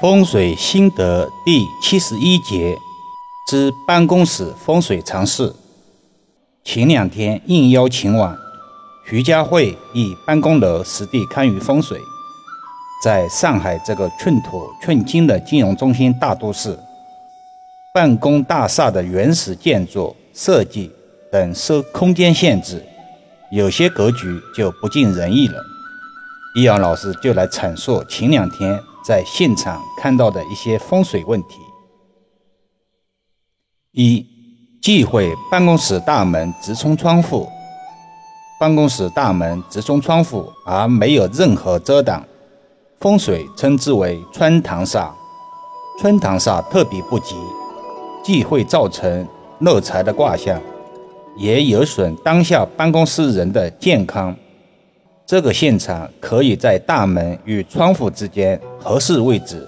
风水心得第七十一节之办公室风水常识。前两天应邀前往徐家汇一办公楼实地看于风水。在上海这个寸土寸金的金融中心大都市，办公大厦的原始建筑设计等受空间限制，有些格局就不尽人意了。易阳老师就来阐述前两天。在现场看到的一些风水问题：一、忌讳办公室大门直冲窗户。办公室大门直冲窗户而没有任何遮挡，风水称之为穿堂煞。穿堂煞特别不吉，既会造成漏财的卦象，也有损当下办公室人的健康。这个现场可以在大门与窗户之间合适位置，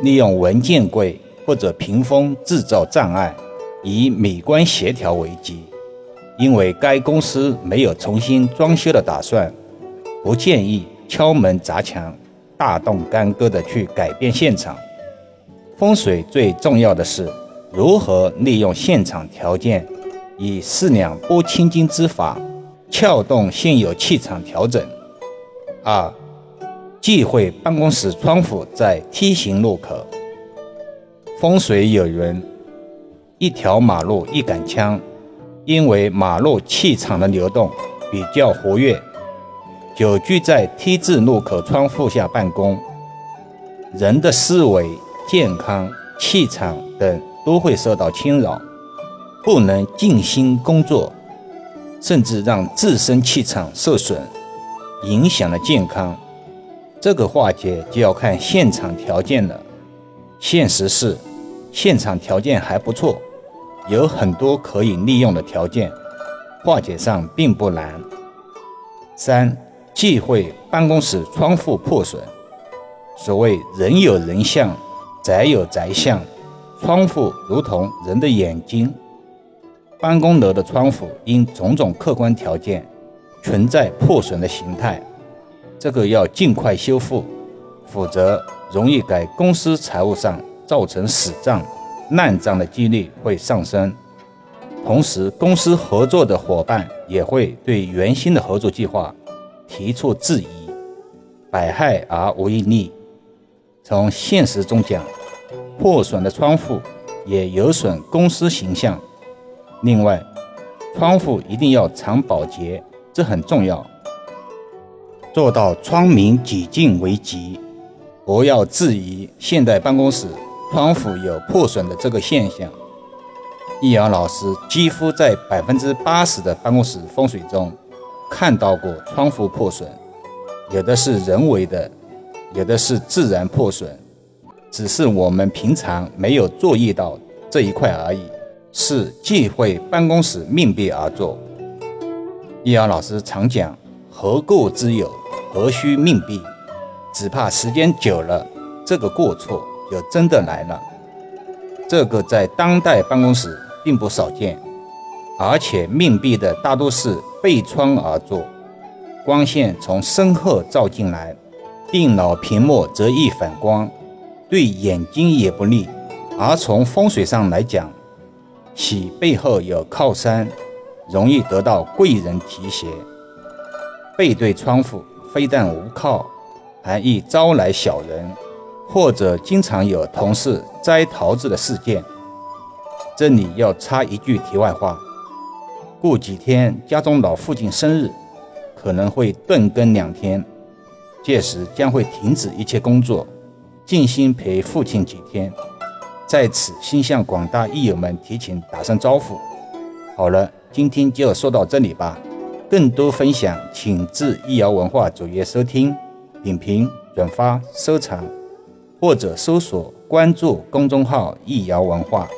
利用文件柜或者屏风制造障碍，以美观协调为基。因为该公司没有重新装修的打算，不建议敲门砸墙、大动干戈的去改变现场。风水最重要的是如何利用现场条件，以四两拨千斤之法。撬动现有气场调整。二，忌讳办公室窗户在梯形路口。风水有云：一条马路一杆枪，因为马路气场的流动比较活跃，久居在 T 字路口窗户下办公，人的思维、健康、气场等都会受到侵扰，不能静心工作。甚至让自身气场受损，影响了健康。这个化解就要看现场条件了。现实是，现场条件还不错，有很多可以利用的条件，化解上并不难。三，忌讳办公室窗户破损。所谓人有人相，宅有宅相，窗户如同人的眼睛。办公楼的窗户因种种客观条件存在破损的形态，这个要尽快修复，否则容易给公司财务上造成死账、烂账的几率会上升。同时，公司合作的伙伴也会对原先的合作计划提出质疑，百害而无一利。从现实中讲，破损的窗户也有损公司形象。另外，窗户一定要常保洁，这很重要。做到窗明几净为吉，不要质疑现代办公室窗户有破损的这个现象。易阳老师几乎在百分之八十的办公室风水中看到过窗户破损，有的是人为的，有的是自然破损，只是我们平常没有注意到这一块而已。是忌讳办公室命壁而坐。易阳老师常讲：“何故之有？何须命壁？只怕时间久了，这个过错就真的来了。”这个在当代办公室并不少见，而且命壁的大多是背窗而坐，光线从身后照进来，电脑屏幕则易反光，对眼睛也不利。而从风水上来讲，其背后有靠山，容易得到贵人提携。背对窗户，非但无靠，还易招来小人，或者经常有同事摘桃子的事件。这里要插一句题外话：过几天家中老父亲生日，可能会断更两天，届时将会停止一切工作，静心陪父亲几天。在此，先向广大益友们提前打声招呼。好了，今天就说到这里吧。更多分享，请至易瑶文化主页收听、点评、转发、收藏，或者搜索关注公众号“易瑶文化”。